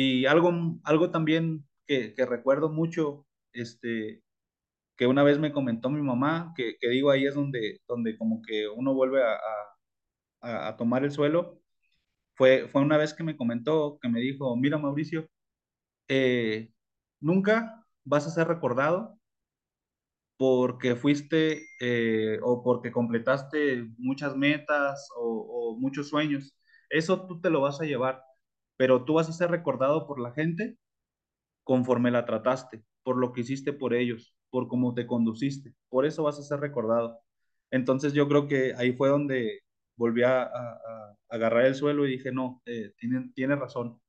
Y algo, algo también que, recuerdo mucho, este, que una vez me comentó mi mamá, que, digo ahí es donde, donde como que uno vuelve a, a, a, tomar el suelo, fue, fue una vez que me comentó, que me dijo, mira Mauricio, eh, nunca vas a ser recordado porque fuiste eh, o porque completaste muchas metas o, o muchos sueños. Eso tú te lo vas a llevar, pero tú vas a ser recordado por la gente conforme la trataste, por lo que hiciste por ellos, por cómo te conduciste. Por eso vas a ser recordado. Entonces yo creo que ahí fue donde volví a, agarrar el suelo y dije, no, eh, tiene, tiene razón.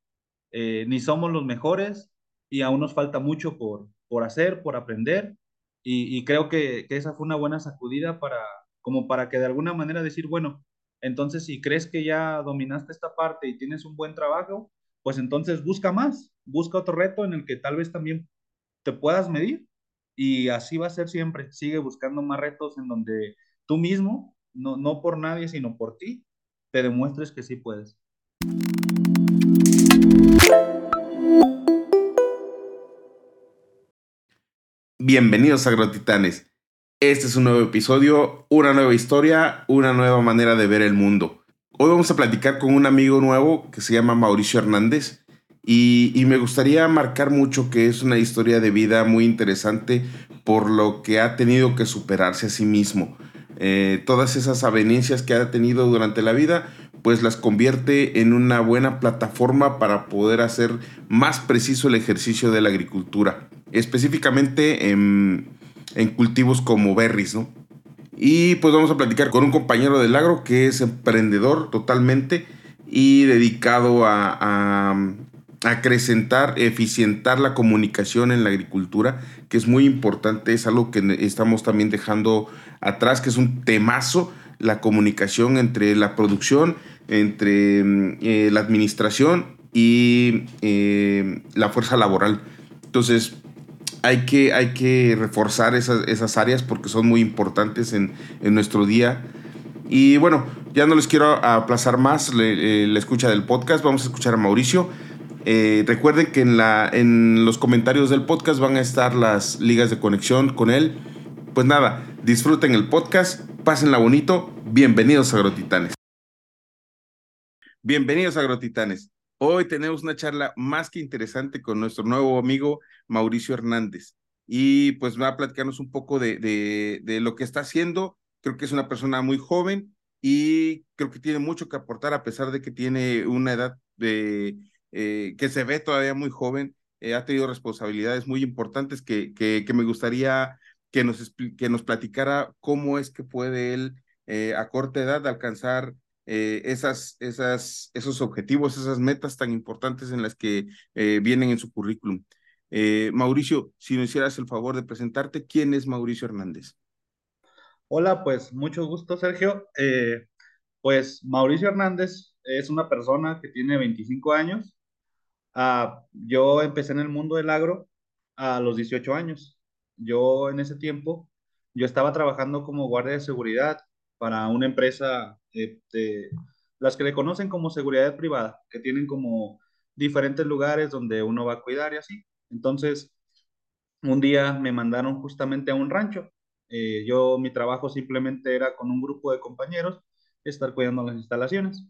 Eh, ni somos los mejores y aún nos falta mucho por, por hacer, por aprender. Y, y creo que, que, esa fue una buena sacudida para, como para que de alguna manera decir, bueno, entonces si crees que ya dominaste esta parte y tienes un buen trabajo, pues entonces busca más, busca otro reto en el que tal vez también te puedas medir y así va a ser siempre. Sigue buscando más retos en donde tú mismo, no, no por nadie, sino por ti, te demuestres que sí puedes. Bienvenidos a Agrotitanes. Este es un nuevo episodio, una nueva historia, una nueva manera de ver el mundo. Hoy vamos a platicar con un amigo nuevo que se llama Mauricio Hernández y, me gustaría marcar mucho que es una historia de vida muy interesante por lo que ha tenido que superarse a sí mismo. Eh, todas esas avenencias que ha tenido durante la vida, pues las convierte en una buena plataforma para poder hacer más preciso el ejercicio de la agricultura, específicamente en, en cultivos como berries, ¿no? Y pues vamos a platicar con un compañero del agro que es emprendedor totalmente y dedicado a, a, acrecentar, eficientar la comunicación en la agricultura, que es muy importante, es algo que estamos también dejando atrás, que es un temazo, la comunicación entre la producción, entre eh, la administración y eh, la fuerza laboral. Entonces, hay que, hay que reforzar esas, esas áreas porque son muy importantes en, en, nuestro día. Y bueno, ya no les quiero aplazar más la, la escucha del podcast, vamos a escuchar a Mauricio. Eh, recuerden que en, la, en los comentarios del podcast van a estar las ligas de conexión con él. Pues nada, disfruten el podcast, pásenla bonito. Bienvenidos a Agrotitanes. Bienvenidos a Agrotitanes. Hoy tenemos una charla más que interesante con nuestro nuevo amigo Mauricio Hernández. Y pues va a platicarnos un poco de, de, lo que está haciendo. Creo que es una persona muy joven y creo que tiene mucho que aportar a pesar de que tiene una edad de, eh, que se ve todavía muy joven. Eh, ha tenido responsabilidades muy importantes que, que, que me gustaría que nos, que nos platicara cómo es que puede él eh, a corta edad alcanzar eh, esas, esos objetivos, esas metas tan importantes en las que eh, vienen en su currículum. Eh, Mauricio, si nos hicieras el favor de presentarte, ¿quién es Mauricio Hernández? Hola, pues mucho gusto, Sergio. Pues Mauricio Hernández es una persona que tiene 25 años. Uh, yo empecé en el mundo del agro a los 18 años. Yo en ese tiempo, yo estaba trabajando como guardia de seguridad para una empresa de, las que le conocen como seguridad privada, que tienen como diferentes lugares donde uno va a cuidar y así. Entonces, un día me mandaron justamente a un rancho. Eh, yo, mi trabajo simplemente era con un grupo de compañeros estar cuidando las instalaciones.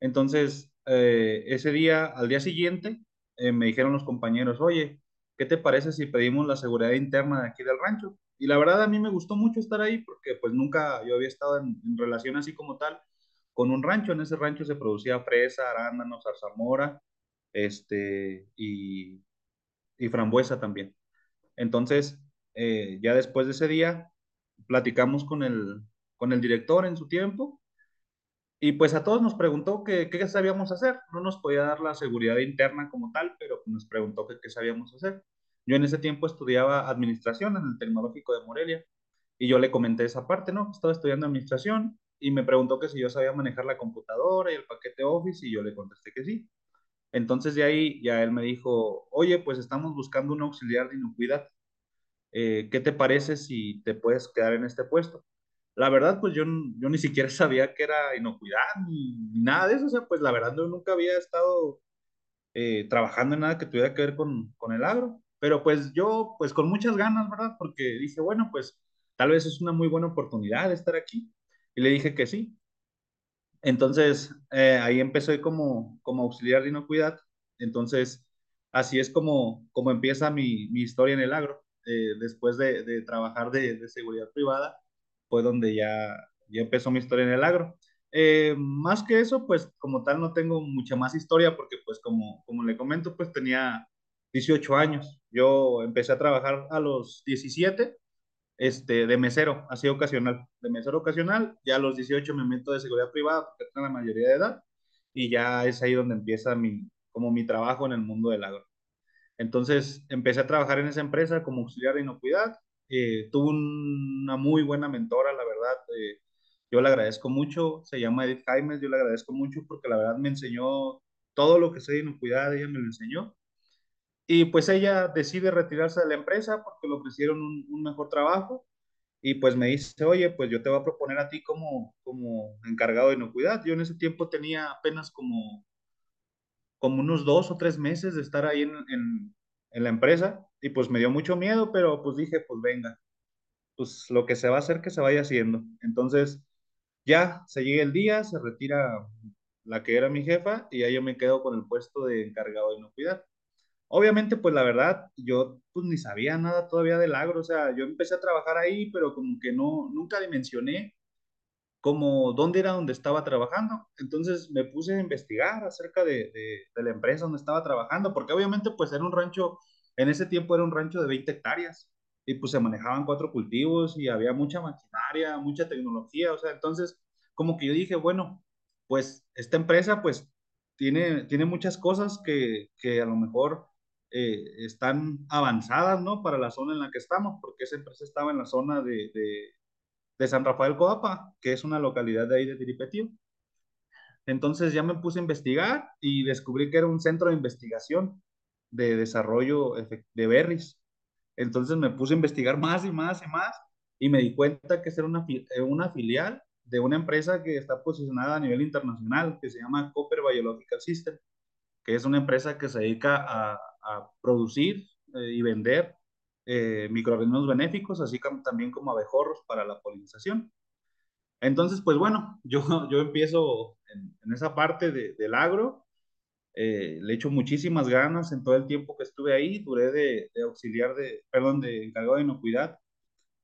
Entonces, eh, ese día, al día siguiente, eh, me dijeron los compañeros, oye, ¿qué te parece si pedimos la seguridad interna de aquí del rancho? Y la verdad a mí me gustó mucho estar ahí porque pues nunca yo había estado en, relación así como tal con un rancho. En ese rancho se producía fresa, arándanos, zarzamora, este, y, y frambuesa también. Entonces, eh, ya después de ese día, platicamos con el, con el director en su tiempo y pues a todos nos preguntó qué, qué sabíamos hacer. No nos podía dar la seguridad interna como tal, pero nos preguntó qué sabíamos hacer. Yo en ese tiempo estudiaba administración en el Tecnológico de Morelia y yo le comenté esa parte, ¿no? Estaba estudiando administración y me preguntó que si yo sabía manejar la computadora y el paquete Office y yo le contesté que sí. Entonces de ahí ya él me dijo, oye, pues estamos buscando un auxiliar de inocuidad. Eh, ¿Qué te parece si te puedes quedar en este puesto? La verdad, pues yo, yo ni siquiera sabía que era inocuidad ni, ni nada de eso. O sea, pues la verdad yo nunca había estado eh, trabajando en nada que tuviera que ver con, con el agro. Pero pues yo, pues con muchas ganas, ¿verdad? Porque dije, bueno, pues tal vez es una muy buena oportunidad de estar aquí. Y le dije que sí. Entonces, eh, ahí empecé como, como auxiliar de inocuidad. Entonces, así es como, como empieza mi, mi historia en el agro. Eh, después de, de trabajar de, de, seguridad privada, fue donde ya, ya empezó mi historia en el agro. Eh, más que eso, pues como tal no tengo mucha más historia porque pues como, como le comento, pues tenía 18 años. Yo empecé a trabajar a los 17 este, de mesero, así ocasional, de mesero ocasional, ya a los 18 me meto de seguridad privada porque tengo la mayoría de edad y ya es ahí donde empieza mi, como mi trabajo en el mundo del agro. Entonces empecé a trabajar en esa empresa como auxiliar de inocuidad, eh, tuve una muy buena mentora, la verdad, eh, yo le agradezco mucho, se llama Edith Jaimes, yo le agradezco mucho porque la verdad me enseñó todo lo que sé de inocuidad, ella me lo enseñó. Y pues ella decide retirarse de la empresa porque le ofrecieron un, mejor trabajo y pues me dice, oye, pues yo te voy a proponer a ti como, como encargado de inocuidad. Yo en ese tiempo tenía apenas como, como unos dos o tres meses de estar ahí en, en, en la empresa y pues me dio mucho miedo, pero pues dije, pues venga, pues lo que se va a hacer que se vaya haciendo. Entonces ya se llega el día, se retira la que era mi jefa y ahí yo me quedo con el puesto de encargado de inocuidad. Obviamente, pues la verdad, yo pues ni sabía nada todavía del agro, o sea, yo empecé a trabajar ahí, pero como que no, nunca dimensioné como dónde era donde estaba trabajando. Entonces me puse a investigar acerca de, de, de, la empresa donde estaba trabajando, porque obviamente pues era un rancho, en ese tiempo era un rancho de 20 hectáreas y pues se manejaban cuatro cultivos y había mucha maquinaria, mucha tecnología, o sea, entonces como que yo dije, bueno, pues esta empresa pues tiene, tiene muchas cosas que, que a lo mejor eh, están avanzadas, ¿no? Para la zona en la que estamos, porque esa empresa estaba en la zona de, de, de San Rafael Coapa, que es una localidad de ahí de Tiripetío. Entonces ya me puse a investigar y descubrí que era un centro de investigación de desarrollo de berries. Entonces me puse a investigar más y más y más y me di cuenta que era una, una filial de una empresa que está posicionada a nivel internacional, que se llama Copper Biological System, que es una empresa que se dedica a, a producir eh, y vender eh, microorganismos benéficos, así como, también como abejorros para la polinización. Entonces, pues bueno, yo, yo empiezo en, esa parte de, del agro, eh, le echo muchísimas ganas en todo el tiempo que estuve ahí, duré de, auxiliar de, perdón, de encargado de inocuidad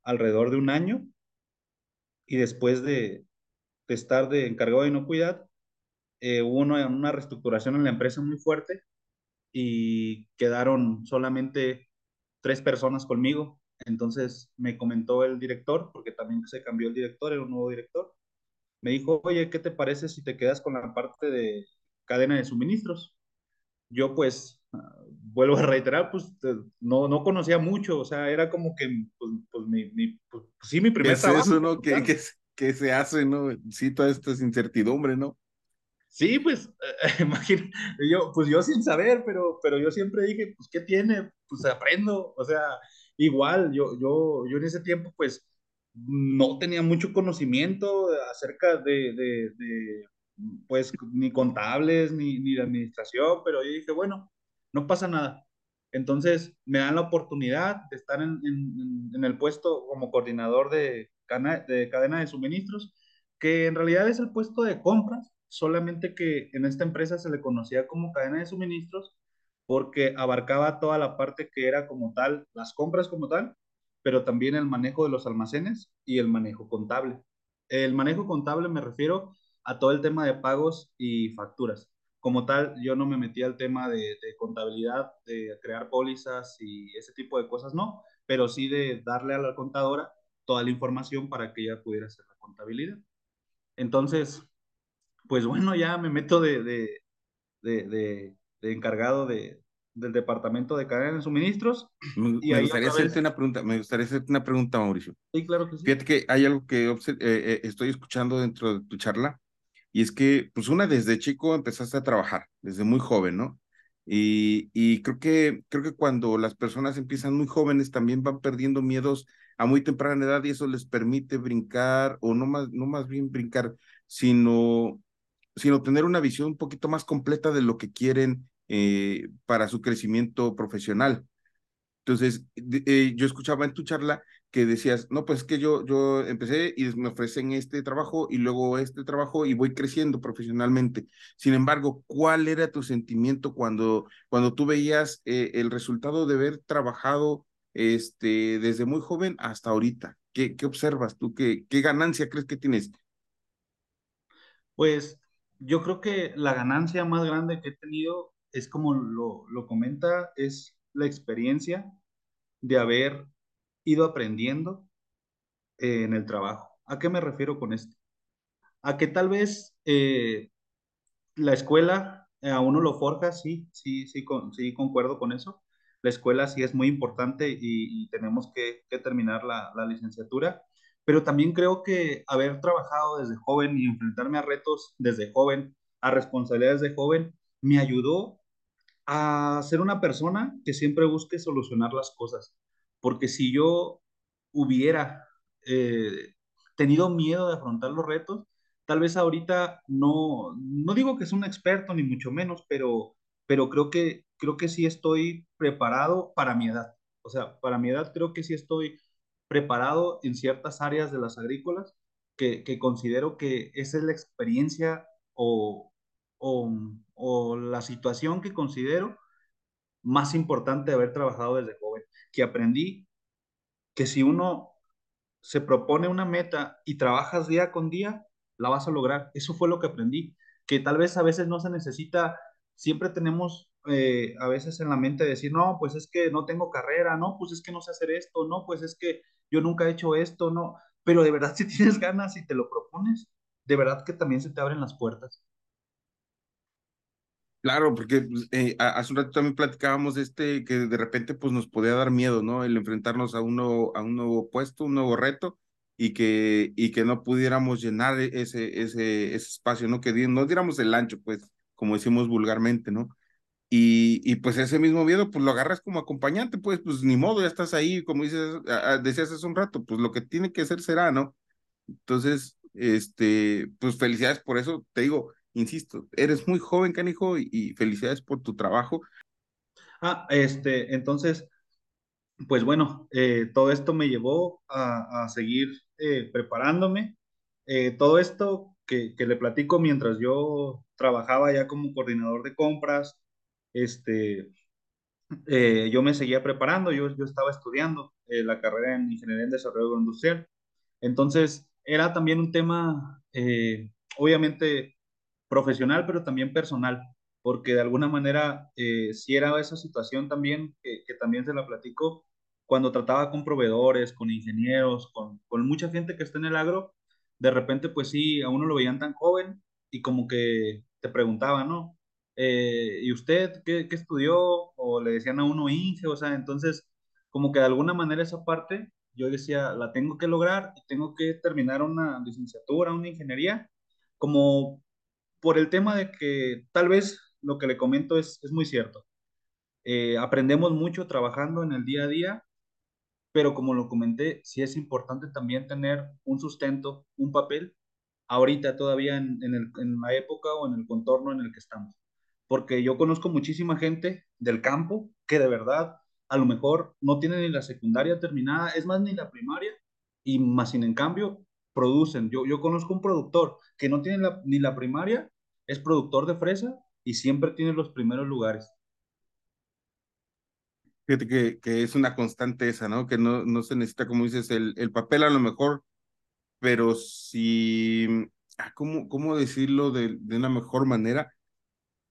alrededor de un año. Y después de, de estar de encargado de inocuidad, eh, hubo una, una reestructuración en la empresa muy fuerte y quedaron solamente tres personas conmigo. Entonces me comentó el director, porque también se cambió el director, era un nuevo director. Me dijo, oye, ¿qué te parece si te quedas con la parte de cadena de suministros? Yo pues, vuelvo a reiterar, pues no, no conocía mucho, o sea, era como que, pues, pues, mi, mi pues, sí, mi primer ¿Qué es trabajo. Eso, ¿no? ¿Qué, qué, qué se hace, no? Sí, toda esta incertidumbre, ¿no? Sí, pues, eh, imagínate, yo, pues yo sin saber, pero, pero yo siempre dije, pues, ¿qué tiene? Pues aprendo, o sea, igual, yo, yo, yo en ese tiempo, pues, no tenía mucho conocimiento acerca de, de, de pues, ni contables, ni, ni de administración, pero yo dije, bueno, no pasa nada. Entonces, me dan la oportunidad de estar en, en, en el puesto como coordinador de, cana de cadena de suministros, que en realidad es el puesto de compras, solamente que en esta empresa se le conocía como cadena de suministros porque abarcaba toda la parte que era como tal, las compras como tal, pero también el manejo de los almacenes y el manejo contable. El manejo contable me refiero a todo el tema de pagos y facturas. Como tal, yo no me metí al tema de, de contabilidad, de crear pólizas y ese tipo de cosas, no, pero sí de darle a la contadora toda la información para que ella pudiera hacer la contabilidad. Entonces, pues bueno, ya me meto de, de, de, encargado de, del departamento de cadena de suministros. Me, y me gustaría hacerte una pregunta, me gustaría hacerte una pregunta, Mauricio. Sí, claro que sí. Fíjate que hay algo que eh, eh, estoy escuchando dentro de tu charla, y es que, pues una, desde chico empezaste a trabajar, desde muy joven, ¿no? Y, y creo, que, creo que cuando las personas empiezan muy jóvenes también van perdiendo miedos a muy temprana edad y eso les permite brincar, o no más, no más bien brincar, sino sino tener una visión un poquito más completa de lo que quieren eh, para su crecimiento profesional. Entonces, eh, yo escuchaba en tu charla que decías, no, pues es que yo, yo empecé y me ofrecen este trabajo y luego este trabajo y voy creciendo profesionalmente. Sin embargo, ¿cuál era tu sentimiento cuando, cuando tú veías eh, el resultado de haber trabajado este, desde muy joven hasta ahorita? ¿Qué, qué observas tú? ¿Qué, ¿Qué ganancia crees que tienes? Pues yo creo que la ganancia más grande que he tenido es como lo, lo comenta, es la experiencia de haber ido aprendiendo en el trabajo. ¿A qué me refiero con esto? A que tal vez eh, la escuela eh, a uno lo forja, sí, sí, sí, con, sí, concuerdo con eso. La escuela sí es muy importante y, y tenemos que, que terminar la, la, licenciatura, pero también creo que haber trabajado desde joven y enfrentarme a retos desde joven, a responsabilidades de joven, me ayudó a ser una persona que siempre busque solucionar las cosas. Porque si yo hubiera eh, tenido miedo de afrontar los retos, tal vez ahorita no, no digo que sea un experto ni mucho menos, pero, pero creo, que, creo que sí estoy preparado para mi edad. O sea, para mi edad creo que sí estoy preparado en ciertas áreas de las agrícolas que, que considero que esa es la experiencia o, o, o la situación que considero más importante de haber trabajado desde joven, que aprendí que si uno se propone una meta y trabajas día con día, la vas a lograr. Eso fue lo que aprendí, que tal vez a veces no se necesita, siempre tenemos eh, a veces en la mente decir, no, pues es que no tengo carrera, no, pues es que no sé hacer esto, no, pues es que yo nunca he hecho esto, no, pero de verdad si tienes ganas y te lo propones, de verdad que también se te abren las puertas. Claro, porque pues, eh, hace un rato también platicábamos este que de repente pues nos podía dar miedo, ¿no? El enfrentarnos a un nuevo, a un nuevo puesto, un nuevo reto y que, y que no pudiéramos llenar e, ese, ese, ese espacio, ¿no? Que no diéramos el ancho, pues, como decimos vulgarmente, ¿no? Y, y pues ese mismo miedo, pues lo agarras como acompañante, pues, pues ni modo, ya estás ahí, como dices, decías hace un rato, pues lo que tiene que ser será, ¿no? Entonces, este, pues felicidades por eso, te digo, insisto, eres muy joven, canijo, y, y felicidades por tu trabajo. Ah, este, entonces, pues bueno, eh, todo esto me llevó a, a seguir eh, preparándome. Eh, todo esto que, que, le platico mientras yo trabajaba ya como coordinador de compras, este, eh, yo me seguía preparando, yo, yo estaba estudiando eh, la carrera en Ingeniería en Desarrollo Industrial. Entonces, era también un tema, eh, obviamente, profesional, pero también personal, porque de alguna manera, si era esa situación también, que, que, también se la platico, cuando trataba con proveedores, con ingenieros, con, con mucha gente que está en el agro, de repente, pues sí, a uno lo veían tan joven y como que te preguntaban, ¿no? Eh, ¿Y usted qué, qué, estudió? O le decían a uno Inge, o sea, entonces, como que de alguna manera esa parte, yo decía, la tengo que lograr tengo que terminar una licenciatura, una ingeniería, como por el tema de que tal vez lo que le comento es, es muy cierto. Eh, aprendemos mucho trabajando en el día a día, pero como lo comenté, sí es importante también tener un sustento, un papel, ahorita todavía en, en, el, en la época o en el contorno en el que estamos. Porque yo conozco muchísima gente del campo que de verdad a lo mejor no tiene ni la secundaria terminada, es más, ni la primaria, y más sin en cambio producen. Yo, yo conozco un productor que no tiene la, ni la primaria, es productor de fresa y siempre tiene los primeros lugares. Fíjate que, que es una constante esa, ¿no? Que no, no se necesita, como dices, el, el papel a lo mejor, pero si, ah, ¿cómo, cómo decirlo de, de una mejor manera?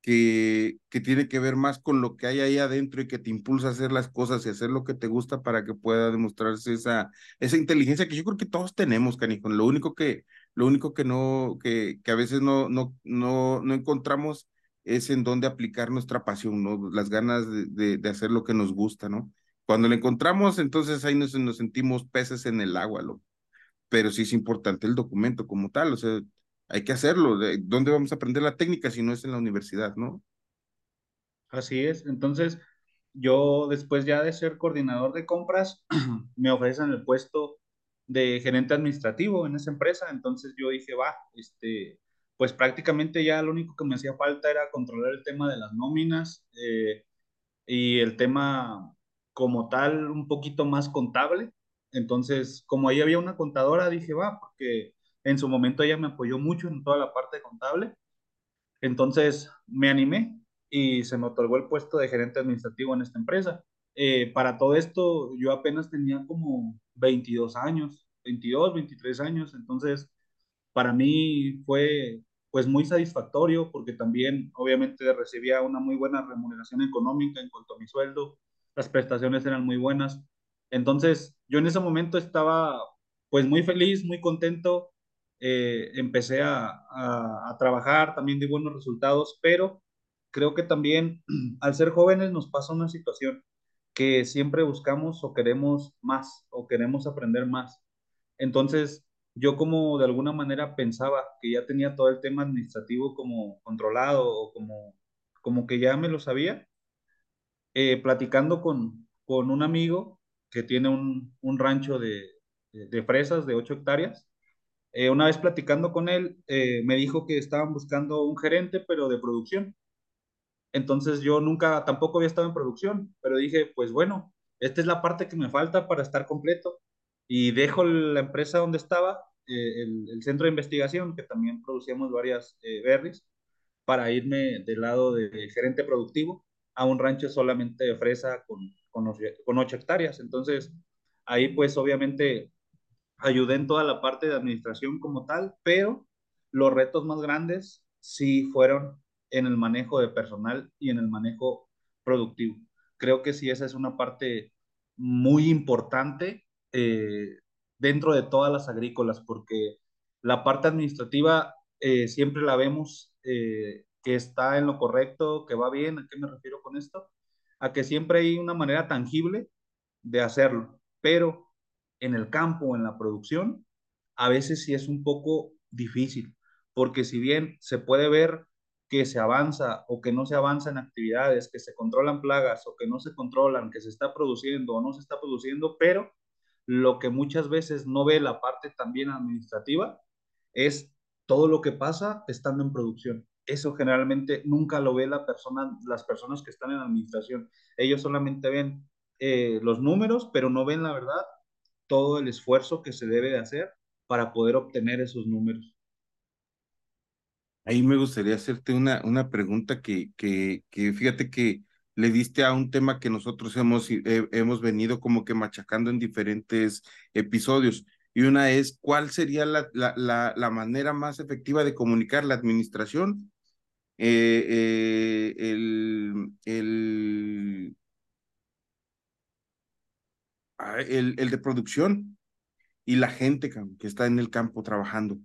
Que, que, tiene que ver más con lo que hay ahí adentro y que te impulsa a hacer las cosas y hacer lo que te gusta para que pueda demostrarse esa, esa inteligencia que yo creo que todos tenemos, canijo. Lo único que, lo único que no, que, que a veces no, no, no, no encontramos es en dónde aplicar nuestra pasión, ¿no? Las ganas de, de, de, hacer lo que nos gusta, ¿no? Cuando lo encontramos, entonces ahí nos, nos sentimos peces en el agua, ¿no? Pero sí es importante el documento como tal, o sea, hay que hacerlo. ¿De ¿Dónde vamos a aprender la técnica si no es en la universidad, no? Así es. Entonces, yo después ya de ser coordinador de compras, me ofrecen el puesto de gerente administrativo en esa empresa. Entonces yo dije, va, este, pues prácticamente ya lo único que me hacía falta era controlar el tema de las nóminas eh, y el tema como tal un poquito más contable. Entonces, como ahí había una contadora, dije, va, porque en su momento ella me apoyó mucho en toda la parte contable. Entonces, me animé y se me otorgó el puesto de gerente administrativo en esta empresa. Eh, para todo esto, yo apenas tenía como 22 años, 22, 23 años, entonces para mí fue pues muy satisfactorio porque también obviamente recibía una muy buena remuneración económica en cuanto a mi sueldo, las prestaciones eran muy buenas. Entonces yo en ese momento estaba pues muy feliz, muy contento, eh, empecé a, a, a trabajar, también di buenos resultados, pero creo que también al ser jóvenes nos pasa una situación que siempre buscamos o queremos más o queremos aprender más. Entonces, yo como de alguna manera pensaba que ya tenía todo el tema administrativo como controlado o como, como que ya me lo sabía, eh, platicando con, con un amigo que tiene un, un rancho de, de, fresas de 8 hectáreas, eh, una vez platicando con él, eh, me dijo que estaban buscando un gerente, pero de producción. Entonces yo nunca, tampoco había estado en producción, pero dije, pues bueno, esta es la parte que me falta para estar completo. Y dejo la empresa donde estaba eh, el, centro de investigación, que también producíamos varias berries, para irme del lado de gerente productivo a un rancho solamente de fresa con, con, con 8 hectáreas. Entonces, ahí pues obviamente ayudé en toda la parte de administración como tal, pero los retos más grandes sí fueron en el manejo de personal y en el manejo productivo. Creo que sí, esa es una parte muy importante eh, dentro de todas las agrícolas, porque la parte administrativa eh, siempre la vemos eh, que está en lo correcto, que va bien. ¿A qué me refiero con esto? A que siempre hay una manera tangible de hacerlo, pero en el campo, en la producción, a veces sí es un poco difícil, porque si bien se puede ver que se avanza o que no se avanza en actividades, que se controlan plagas o que no se controlan, que se está produciendo o no se está produciendo, pero lo que muchas veces no ve la parte también administrativa es todo lo que pasa estando en producción. Eso generalmente nunca lo ve la persona, las personas que están en administración. Ellos solamente ven eh, los números, pero no ven la verdad todo el esfuerzo que se debe de hacer para poder obtener esos números. Ahí me gustaría hacerte una, una pregunta que, que, que fíjate que le diste a un tema que nosotros hemos, eh, hemos venido como que machacando en diferentes episodios. Y una es, ¿cuál sería la, la, la, manera más efectiva de comunicar la administración? Eh, eh, el, el, el, el, de producción y la gente que está en el campo trabajando.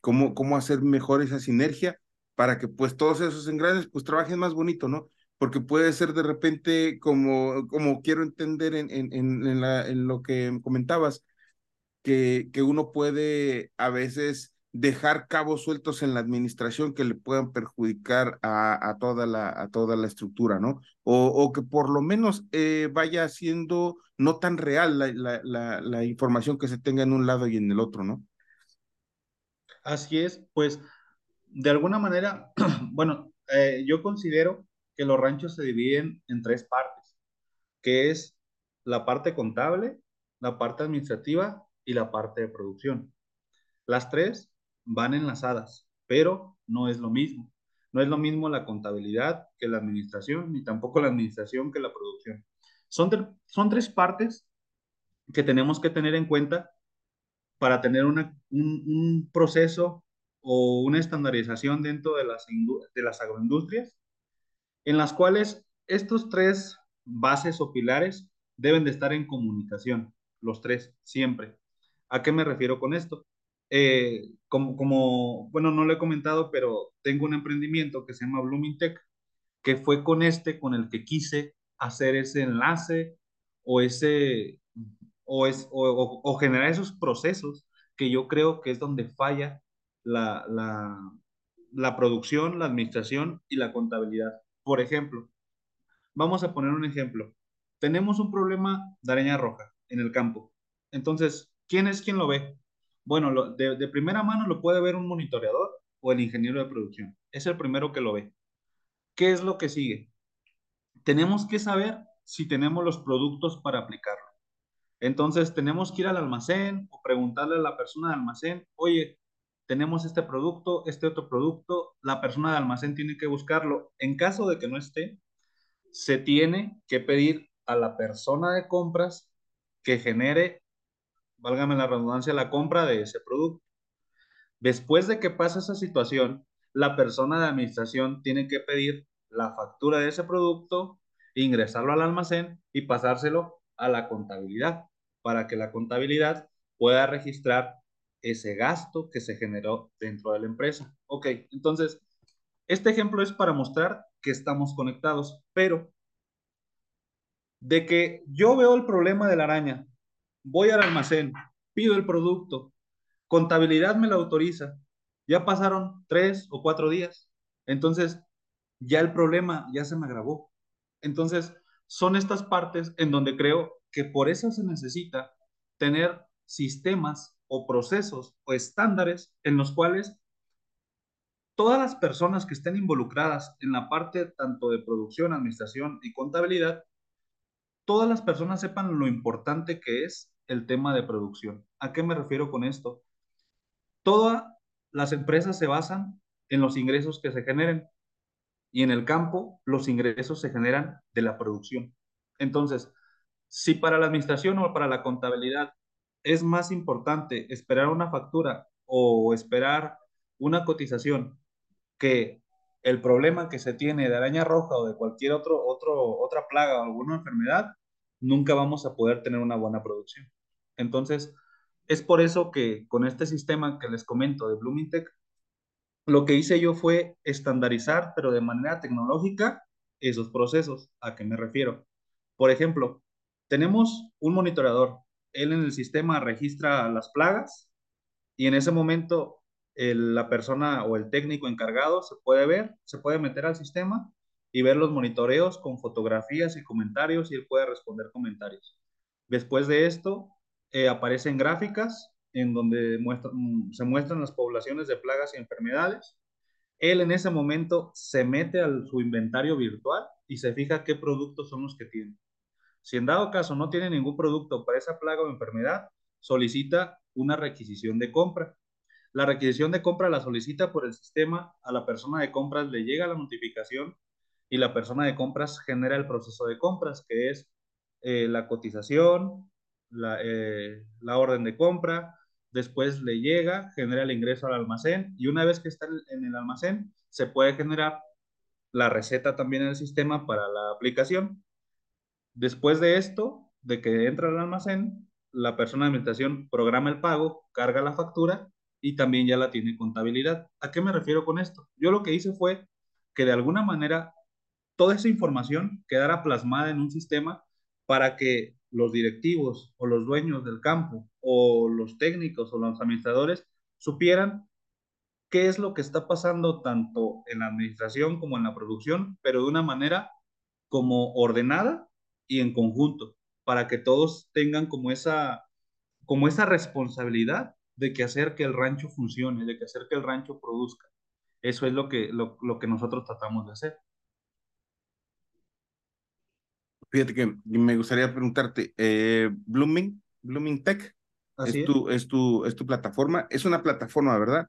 ¿Cómo, cómo hacer mejor esa sinergia para que pues todos esos engranes pues trabajen más bonito, ¿no? porque puede ser de repente como, como quiero entender en, en, en, la, en lo que comentabas, que, que uno puede a veces dejar cabos sueltos en la administración que le puedan perjudicar a, toda, la, a toda la estructura, ¿no? O, o que por lo menos eh, vaya siendo no tan real la, la, la, la, información que se tenga en un lado y en el otro, ¿no? Así es, pues de alguna manera, bueno, eh, yo considero que los ranchos se dividen en tres partes, que es la parte contable, la parte administrativa y la parte de producción. Las tres van enlazadas, pero no es lo mismo. No es lo mismo la contabilidad que la administración, ni tampoco la administración que la producción. Son, son tres partes que tenemos que tener en cuenta para tener una, un, un, proceso o una estandarización dentro de las, de las agroindustrias en las cuales estos tres bases o pilares deben de estar en comunicación, los tres, siempre. ¿A qué me refiero con esto? Eh, como, como, bueno, no lo he comentado, pero tengo un emprendimiento que se llama Blooming Tech, que fue con este con el que quise hacer ese enlace o ese, o, es, o, o generar esos procesos que yo creo que es donde falla la, la, la producción, la administración y la contabilidad. Por ejemplo, vamos a poner un ejemplo. Tenemos un problema de araña roja en el campo. Entonces, ¿quién es quien lo ve? Bueno, de, de, primera mano lo puede ver un monitoreador o el ingeniero de producción. Es el primero que lo ve. ¿Qué es lo que sigue? Tenemos que saber si tenemos los productos para aplicarlo. Entonces, tenemos que ir al almacén o preguntarle a la persona del almacén, oye, tenemos este producto, este otro producto, la persona del almacén tiene que buscarlo. En caso de que no esté, se tiene que pedir a la persona de compras que genere, válgame la redundancia, la compra de ese producto. Después de que pasa esa situación, la persona de administración tiene que pedir la factura de ese producto, ingresarlo al almacén y pasárselo a la contabilidad para que la contabilidad pueda registrar ese gasto que se generó dentro de la empresa. Ok, entonces, este ejemplo es para mostrar que estamos conectados, pero de que yo veo el problema de la araña, voy al almacén, pido el producto, contabilidad me lo autoriza, ya pasaron tres o cuatro días, entonces ya el problema ya se me agravó. Entonces, son estas partes en donde creo que por eso se necesita tener sistemas o procesos o estándares en los cuales todas las personas que estén involucradas en la parte tanto de producción, administración y contabilidad todas las personas sepan lo importante que es el tema de producción. ¿A qué me refiero con esto? Todas las empresas se basan en los ingresos que se generen y en el campo los ingresos se generan de la producción. Entonces, si para la administración o para la contabilidad es más importante esperar una factura o esperar una cotización que el problema que se tiene de araña roja o de cualquier otro, otro, otra plaga o alguna enfermedad, nunca vamos a poder tener una buena producción. Entonces, es por eso que con este sistema que les comento de Blooming Tech, lo que hice yo fue estandarizar, pero de manera tecnológica, esos procesos. ¿A qué me refiero? Por ejemplo, tenemos un monitorador. Él en el sistema registra las plagas y en ese momento la persona o el técnico encargado se puede ver, se puede meter al sistema y ver los monitoreos con fotografías y comentarios y él puede responder comentarios. Después de esto, eh, aparecen gráficas en donde mm, se muestran las poblaciones de plagas y enfermedades. Él en ese momento se mete a su inventario virtual y se fija qué productos son los que tiene. Si en dado caso no tiene ningún producto para esa plaga o enfermedad, solicita una requisición de compra la requisición de compra la solicita por el sistema, a la persona de compras le llega la notificación y la persona de compras genera el proceso de compras, que es eh, la cotización, la, eh, la, orden de compra, después le llega, genera el ingreso al almacén y una vez que está en el almacén, se puede generar la receta también en el sistema para la aplicación. Después de esto, de que entra al almacén, la persona de administración programa el pago, carga la factura y también ya la tiene contabilidad. ¿A qué me refiero con esto? Yo lo que hice fue que de alguna manera toda esa información quedara plasmada en un sistema para que los directivos o los dueños del campo o los técnicos o los administradores supieran qué es lo que está pasando tanto en la administración como en la producción, pero de una manera como ordenada y en conjunto, para que todos tengan como esa, como esa responsabilidad de que hacer que el rancho funcione, de que hacer que el rancho produzca. Eso es lo que, lo, que nosotros tratamos de hacer. Fíjate que me gustaría preguntarte, eh, Blooming, Blooming Tech, es, Tu, es, tu, es tu plataforma, es una plataforma, ¿verdad?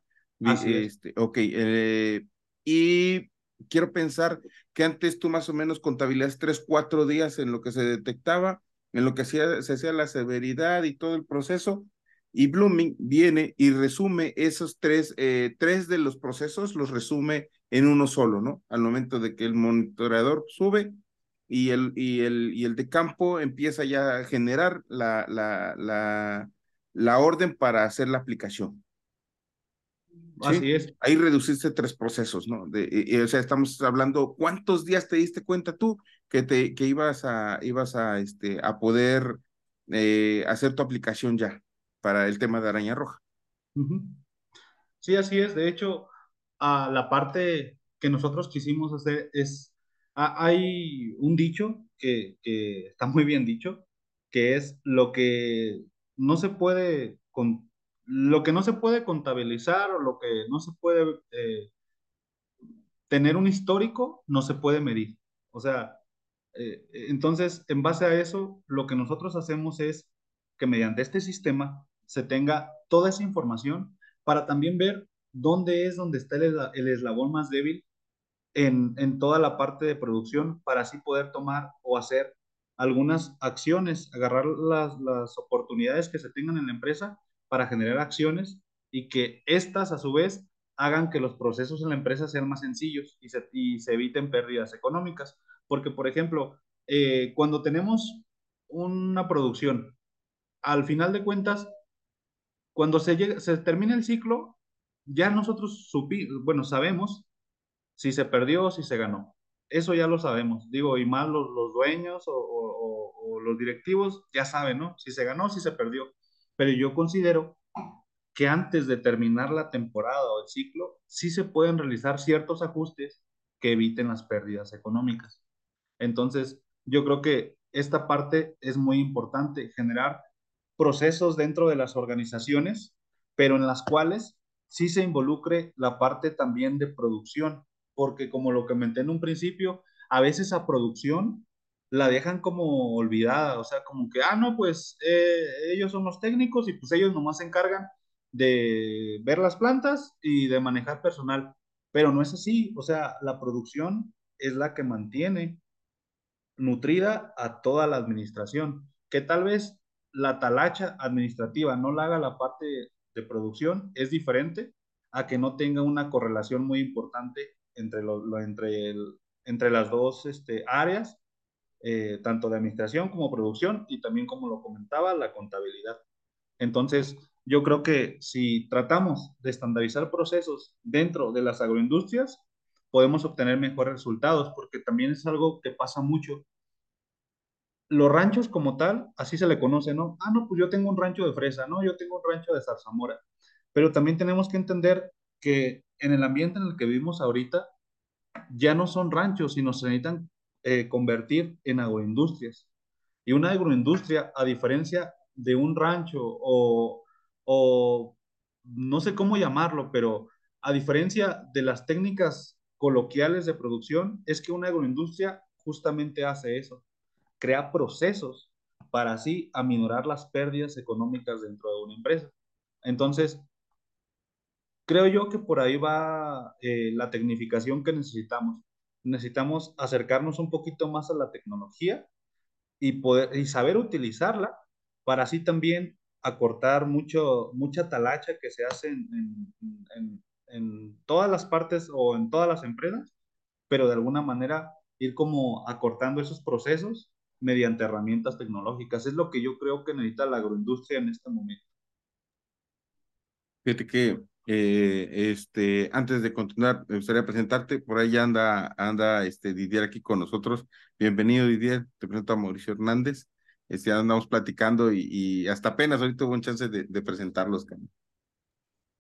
este, Ok, eh, y quiero pensar que antes tú más o menos contabilizas tres, cuatro días en lo que se detectaba, en lo que hacía, se hacía la severidad y todo el proceso, y Blooming viene y resume esos tres, eh, tres de los procesos, los resume en uno solo, ¿no? Al momento de que el monitoreador sube y el, y el, y el de campo empieza ya a generar la, la, la, la orden para hacer la aplicación. Así es. Ahí reduciste tres procesos, ¿no? De, o sea, estamos hablando, ¿cuántos días te diste cuenta tú que, te, que ibas, a, ibas a, este, a poder eh, hacer tu aplicación ya? para el tema de araña roja. Sí, así es. De hecho, a la parte que nosotros quisimos hacer es, hay un dicho que, está muy bien dicho, que es lo que no se puede, con, lo que no se puede contabilizar o lo que no se puede eh, tener un histórico, no se puede medir. O sea, eh, entonces, en base a eso, lo que nosotros hacemos es que mediante este sistema se tenga toda esa información para también ver dónde es donde está el, el eslabón más débil en, en, toda la parte de producción para así poder tomar o hacer algunas acciones, agarrar las, las oportunidades que se tengan en la empresa para generar acciones y que estas a su vez hagan que los procesos en la empresa sean más sencillos y se, y se eviten pérdidas económicas. Porque, por ejemplo, eh, cuando tenemos una producción, al final de cuentas, cuando se, llega, se termina el ciclo, ya nosotros supi, bueno, sabemos si se perdió o si se ganó. Eso ya lo sabemos. Digo, y más los, los dueños o, o, los directivos ya saben, ¿no? Si se ganó, si se perdió. Pero yo considero que antes de terminar la temporada o el ciclo, sí se pueden realizar ciertos ajustes que eviten las pérdidas económicas. Entonces, yo creo que esta parte es muy importante, generar procesos dentro de las organizaciones, pero en las cuales sí se involucre la parte también de producción, porque como lo comenté en un principio, a veces a producción la dejan como olvidada, o sea, como que, ah, no, pues eh, ellos son los técnicos y pues ellos nomás se encargan de ver las plantas y de manejar personal, pero no es así, o sea, la producción es la que mantiene nutrida a toda la administración, que tal vez la talacha administrativa no la haga la parte de producción, es diferente a que no tenga una correlación muy importante entre, entre, entre las dos este, áreas, eh, tanto de administración como producción y también, como lo comentaba, la contabilidad. Entonces, yo creo que si tratamos de estandarizar procesos dentro de las agroindustrias, podemos obtener mejores resultados, porque también es algo que pasa mucho. Los ranchos como tal, así se le conoce, ¿no? Ah, no, pues yo tengo un rancho de fresa, ¿no? Yo tengo un rancho de zarzamora. Pero también tenemos que entender que en el ambiente en el que vivimos ahorita, ya no son ranchos, sino se necesitan eh, convertir en agroindustrias. Y una agroindustria, a diferencia de un rancho o, o no sé cómo llamarlo, pero a diferencia de las técnicas coloquiales de producción, es que una agroindustria justamente hace eso, crea procesos para así aminorar las pérdidas económicas dentro de una empresa. Entonces, creo yo que por ahí va eh, la tecnificación que necesitamos. Necesitamos acercarnos un poquito más a la tecnología y, poder, y saber utilizarla para así también acortar mucho, mucha talacha que se hace en, en, en, en, todas las partes o en todas las empresas, pero de alguna manera ir como acortando esos procesos mediante herramientas tecnológicas. Es lo que yo creo que necesita la agroindustria en este momento. Fíjate que eh, este, antes de continuar, me gustaría presentarte. Por ahí anda, anda este Didier aquí con nosotros. Bienvenido, Didier. Te presento a Mauricio Hernández. Este, andamos platicando y, hasta apenas ahorita hubo un chance de, presentarlos.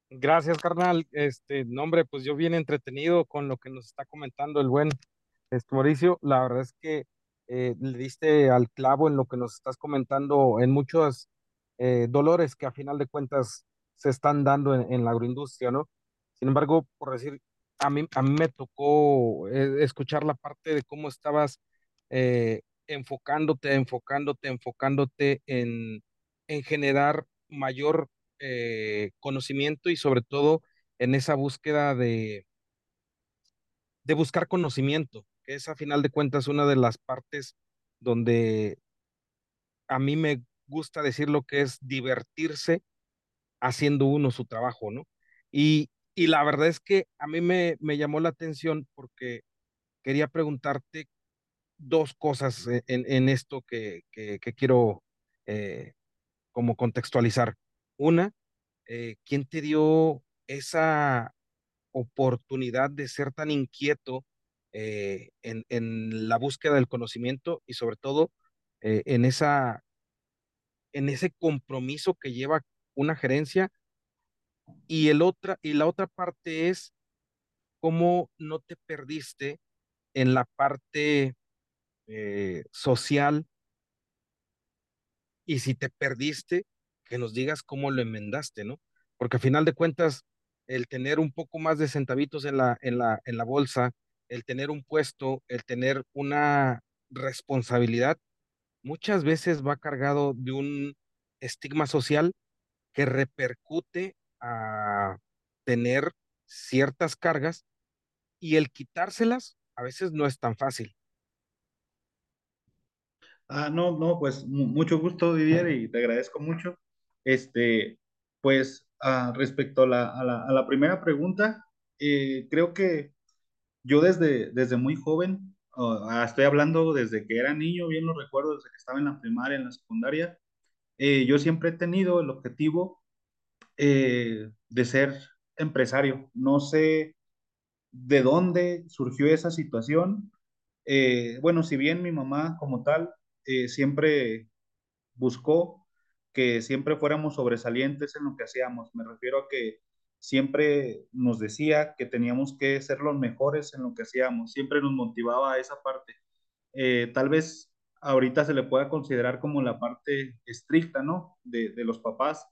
Gracias, carnal. Este, nombre, pues yo bien entretenido con lo que nos está comentando el buen este, Mauricio. La verdad es que eh, le diste al clavo en lo que nos estás comentando en muchos eh, dolores que a final de cuentas se están dando en, en, la agroindustria, ¿no? Sin embargo, por decir, a mí, a mí me tocó eh, escuchar la parte de cómo estabas eh, enfocándote, enfocándote, enfocándote en, en generar mayor eh, conocimiento y sobre todo en esa búsqueda de, de buscar conocimiento, que es a final de cuentas una de las partes donde a mí me gusta decir lo que es divertirse haciendo uno su trabajo, ¿no? Y, y la verdad es que a mí me, me llamó la atención porque quería preguntarte dos cosas en, en esto que, que, quiero eh, como contextualizar. Una, eh, ¿quién te dio esa oportunidad de ser tan inquieto eh, en, en, la búsqueda del conocimiento y sobre todo en, esa, en ese compromiso que lleva una gerencia? Y, el otra, y la otra parte es cómo no te perdiste en la parte eh, social y si te perdiste, que nos digas cómo lo enmendaste, ¿no? porque a final de cuentas, el tener un poco más de centavitos en la, en la, en la bolsa, el tener un puesto, el tener una responsabilidad, muchas veces va cargado de un estigma social que repercute a tener ciertas cargas y el quitárselas a veces no es tan fácil. Ah, no, no, pues mu- mucho gusto, Didier, y te agradezco mucho. Este, pues ah, respecto a la, a la, a la primera pregunta, eh, creo que yo desde, desde muy joven, ah, estoy hablando desde que era niño, bien lo recuerdo, desde que estaba en la primaria, en la secundaria, eh, yo siempre he tenido el objetivo eh, de ser empresario. No sé de dónde surgió esa situación. Eh, bueno, si bien mi mamá como tal siempre buscó que siempre fuéramos sobresalientes en lo que hacíamos, me refiero a que siempre nos decía que teníamos que ser los mejores en lo que hacíamos, siempre nos motivaba a esa parte. Tal vez ahorita se le pueda considerar como la parte estricta, ¿no? De, los papás,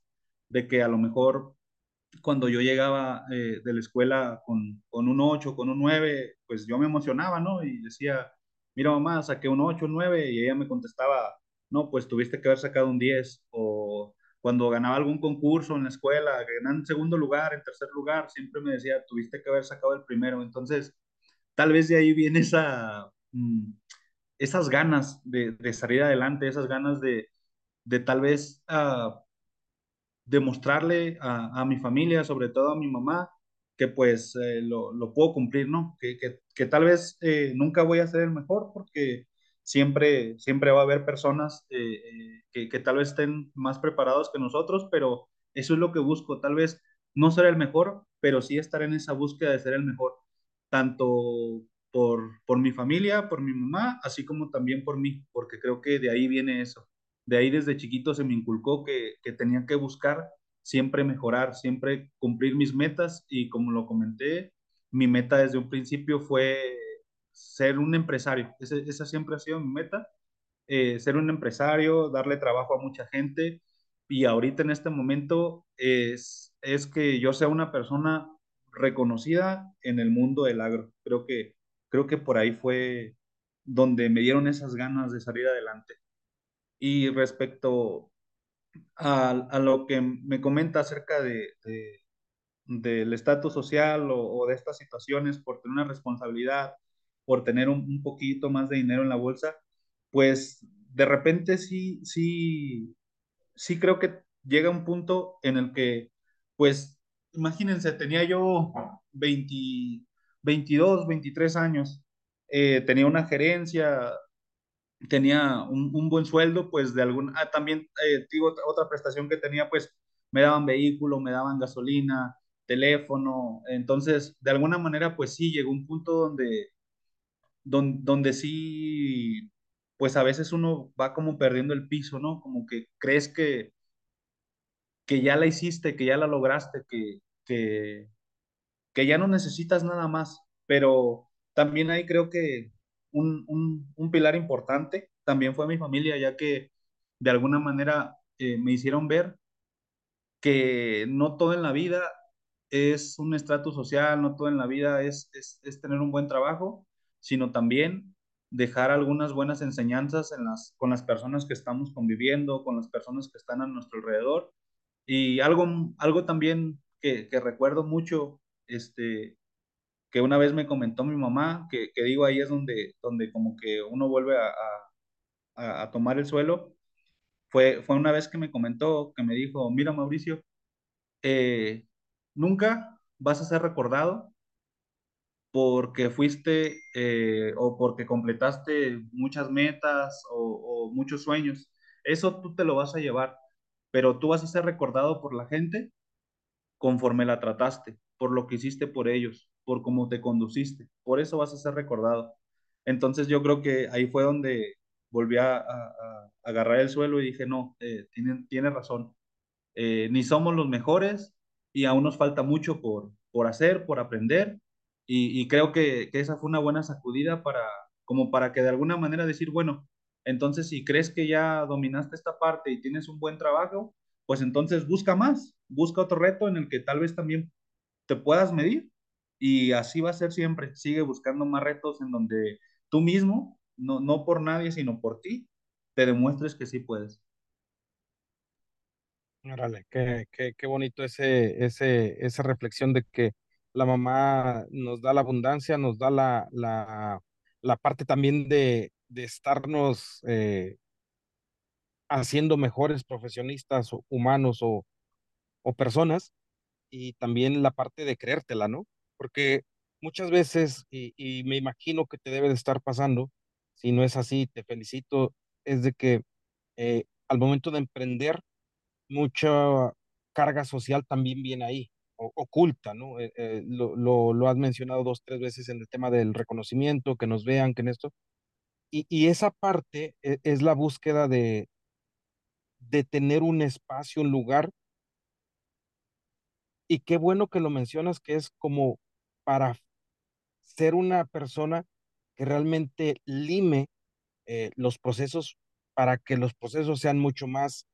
de que a lo mejor cuando yo llegaba eh, de la escuela con, un 8, con un 9, pues yo me emocionaba, ¿no? Y decía, mira mamá, saqué un 8, un 9, y ella me contestaba, no, pues tuviste que haber sacado un 10, o cuando ganaba algún concurso en la escuela, ganando en segundo lugar, en tercer lugar, siempre me decía, tuviste que haber sacado el primero, entonces tal vez de ahí viene esa, mm, esas ganas de, salir adelante, esas ganas de, tal vez uh, demostrarle a, mi familia, sobre todo a mi mamá, que pues eh, lo, puedo cumplir, ¿no? Que, que, tal vez eh, nunca voy a ser el mejor porque siempre, siempre va a haber personas eh, que, que, tal vez estén más preparados que nosotros, pero eso es lo que busco, tal vez no ser el mejor, pero sí estar en esa búsqueda de ser el mejor, tanto por, por mi familia, por mi mamá, así como también por mí, porque creo que de ahí viene eso de ahí desde chiquito se me inculcó que, que tenía que buscar siempre mejorar, siempre cumplir mis metas y como lo comenté, mi meta desde un principio fue ser un empresario. Ese, esa siempre ha sido mi meta, eh, ser un empresario, darle trabajo a mucha gente y ahorita en este momento es, es que yo sea una persona reconocida en el mundo del agro. Creo que, creo que por ahí fue donde me dieron esas ganas de salir adelante. Y respecto a, a, lo que me comenta acerca de, de del estatus social o, o, de estas situaciones por tener una responsabilidad, por tener un, un, poquito más de dinero en la bolsa, pues de repente sí, sí, sí creo que llega un punto en el que, pues, imagínense, tenía yo 20, 22, 23 años, eh, tenía una gerencia, tenía un, un, buen sueldo, pues de algún, ah, también eh, digo, otra prestación que tenía, pues me daban vehículo, me daban gasolina, teléfono, entonces de alguna manera, pues sí, llegó un punto donde, donde, donde sí, pues a veces uno va como perdiendo el piso, ¿no? Como que crees que, que ya la hiciste, que ya la lograste, que, que, que ya no necesitas nada más, pero también ahí creo que un, un, pilar importante también fue mi familia, ya que de alguna manera eh, me hicieron ver que no todo en la vida es un estatus social, no todo en la vida es, es, es, tener un buen trabajo, sino también dejar algunas buenas enseñanzas en las, con las personas que estamos conviviendo, con las personas que están a nuestro alrededor. Y algo, algo también que recuerdo mucho, este, que una vez me comentó mi mamá, que, que digo ahí es donde, donde como que uno vuelve a, a, tomar el suelo, fue, fue una vez que me comentó, que me dijo, mira Mauricio, eh, nunca vas a ser recordado porque fuiste eh, o porque completaste muchas metas o, o muchos sueños. Eso tú te lo vas a llevar, pero tú vas a ser recordado por la gente conforme la trataste, por lo que hiciste por ellos, por cómo te conduciste. Por eso vas a ser recordado. Entonces yo creo que ahí fue donde volví a, agarrar el suelo y dije, no, eh, tiene, tiene razón. Eh, ni somos los mejores y aún nos falta mucho por, por hacer, por aprender. Y, y creo que, que, esa fue una buena sacudida para, como para que de alguna manera decir, bueno, entonces si crees que ya dominaste esta parte y tienes un buen trabajo, pues entonces busca más, busca otro reto en el que tal vez también te puedas medir y así va a ser siempre. Sigue buscando más retos en donde tú mismo, no, no por nadie, sino por ti, te demuestres que sí puedes. Órale, qué, qué, qué bonito ese, ese, esa reflexión de que la mamá nos da la abundancia, nos da la, la, la parte también de, de estarnos eh, haciendo mejores profesionistas humanos o, o personas y también la parte de creértela, ¿no? Porque muchas veces, y, y me imagino que te debe de estar pasando, si no es así, te felicito, es de que eh, al momento de emprender, mucha carga social también viene ahí, oculta, ¿no? Eh, eh, lo, lo, lo has mencionado dos, tres veces en el tema del reconocimiento, que nos vean, que en esto. Y, y esa parte e- es la búsqueda de, de tener un espacio, un lugar, y qué bueno que lo mencionas, que es como para ser una persona que realmente lime eh, los procesos para que los procesos sean mucho más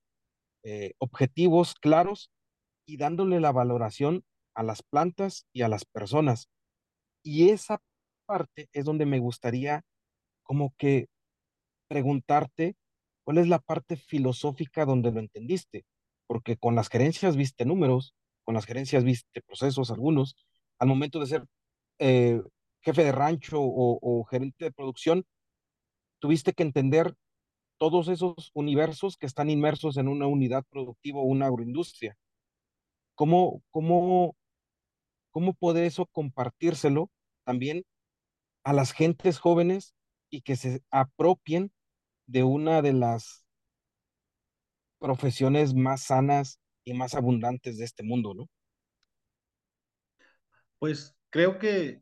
eh, objetivos, claros y dándole la valoración a las plantas y a las personas. Y esa parte es donde me gustaría como que preguntarte cuál es la parte filosófica donde lo entendiste, porque con las gerencias viste números, con las gerencias viste procesos algunos, al momento de ser eh, jefe de rancho o, o gerente de producción, tuviste que entender todos esos universos que están inmersos en una unidad productiva o una agroindustria. ¿Cómo, cómo, cómo puede eso compartírselo también a las gentes jóvenes y que se apropien de una de las profesiones más sanas y más abundantes de este mundo, ¿no? Pues creo que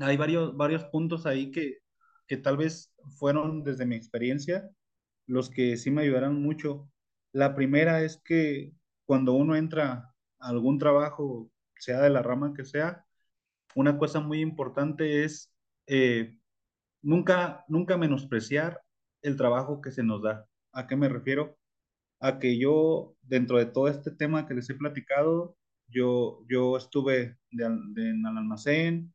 hay varios, varios puntos ahí que, que tal vez fueron desde mi experiencia los que sí me ayudaron mucho. La primera es que cuando uno entra a algún trabajo, sea de la rama que sea, una cosa muy importante es eh, nunca, nunca menospreciar el trabajo que se nos da. ¿A qué me refiero? A que yo, dentro de todo este tema que les he platicado, yo, yo estuve en el almacén,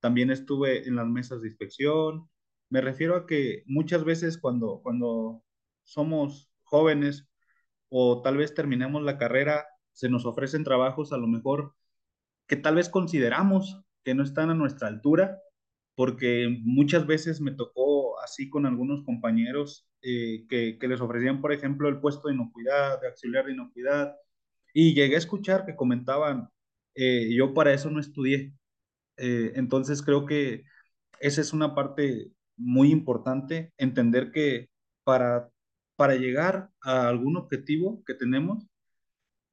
también estuve en las mesas de inspección. Me refiero a que muchas veces cuando, cuando somos jóvenes o tal vez terminemos la carrera, se nos ofrecen trabajos a lo mejor que tal vez consideramos que no están a nuestra altura, porque muchas veces me tocó así con algunos compañeros eh, que, que, les ofrecían, por ejemplo, el puesto de inocuidad, de auxiliar de inocuidad, y llegué a escuchar que comentaban, eh, yo para eso no estudié. Eh, entonces creo que esa es una parte muy importante, entender que para, para llegar a algún objetivo que tenemos,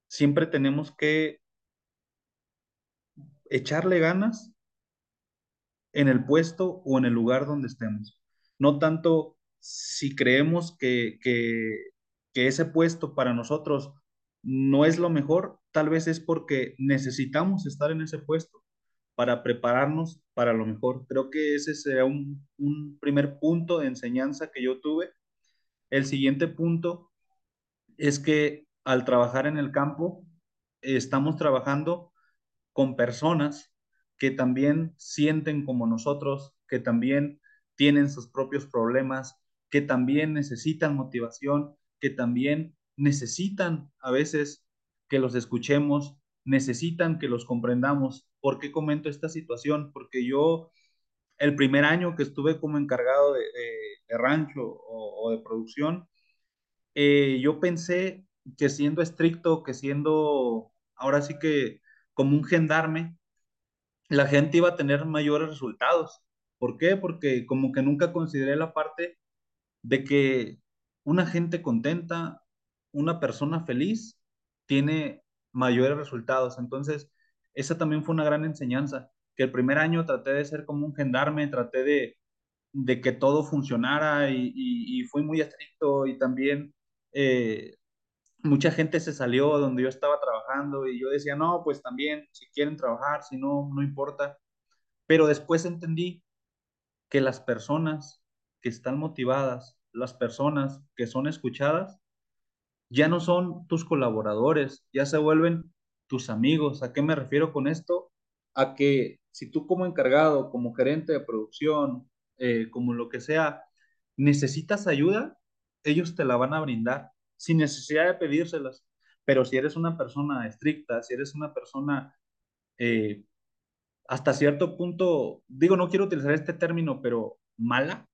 siempre tenemos que echarle ganas en el puesto o en el lugar donde estemos. No tanto si creemos que, que, que ese puesto para nosotros no es lo mejor, tal vez es porque necesitamos estar en ese puesto para prepararnos para lo mejor. Creo que ese será un, un primer punto de enseñanza que yo tuve. El siguiente punto es que al trabajar en el campo, estamos trabajando con personas que también sienten como nosotros, que también tienen sus propios problemas, que también necesitan motivación, que también necesitan a veces que los escuchemos, necesitan que los comprendamos. ¿Por qué comento esta situación? Porque yo el primer año que estuve como encargado de, rancho o, o, de producción, eh, yo pensé que siendo estricto, que siendo ahora sí que como un gendarme, la gente iba a tener mayores resultados. ¿Por qué? Porque como que nunca consideré la parte de que una gente contenta, una persona feliz, tiene mayores resultados. Entonces, esa también fue una gran enseñanza, que el primer año traté de ser como un gendarme, traté de, de que todo funcionara y, y, fui muy estricto y también eh, mucha gente se salió donde yo estaba trabajando y yo decía, no, pues también, si quieren trabajar, si no, no importa. Pero después entendí que las personas que están motivadas, las personas que son escuchadas, ya no son tus colaboradores, ya se vuelven tus amigos. ¿A qué me refiero con esto? A que si tú como encargado, como gerente de producción, eh, como lo que sea, necesitas ayuda, ellos te la van a brindar sin necesidad de pedírselas. Pero si eres una persona estricta, si eres una persona eh, hasta cierto punto, digo, no quiero utilizar este término, pero mala,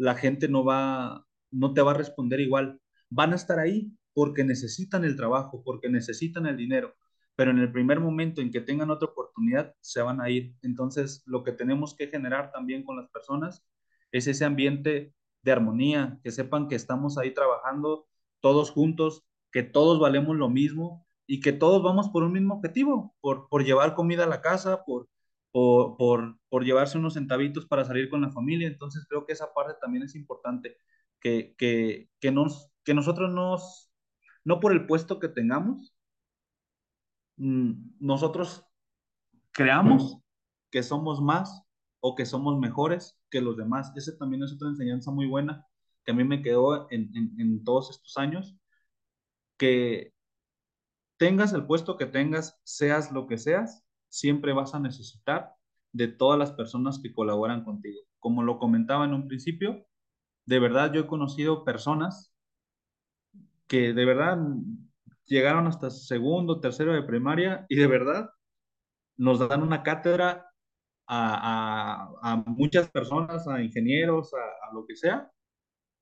la gente no va, no te va a responder igual. Van a estar ahí porque necesitan el trabajo, porque necesitan el dinero, pero en el primer momento en que tengan otra oportunidad, se van a ir. Entonces, lo que tenemos que generar también con las personas es ese ambiente de armonía, que sepan que estamos ahí trabajando todos juntos, que todos valemos lo mismo y que todos vamos por un mismo objetivo, por, por llevar comida a la casa, por, por, por, por llevarse unos centavitos para salir con la familia. Entonces creo que esa parte también es importante, que, que, que, nos, que nosotros nos, no por el puesto que tengamos, mm, nosotros creamos que somos más o que somos mejores que los demás. Esa también es otra enseñanza muy buena que a mí me quedó en, en, en todos estos años, que tengas el puesto que tengas, seas lo que seas, siempre vas a necesitar de todas las personas que colaboran contigo. Como lo comentaba en un principio, de verdad yo he conocido personas que de verdad llegaron hasta segundo, tercero de primaria y de verdad nos dan una cátedra a, muchas personas, a ingenieros, a, a, lo que sea,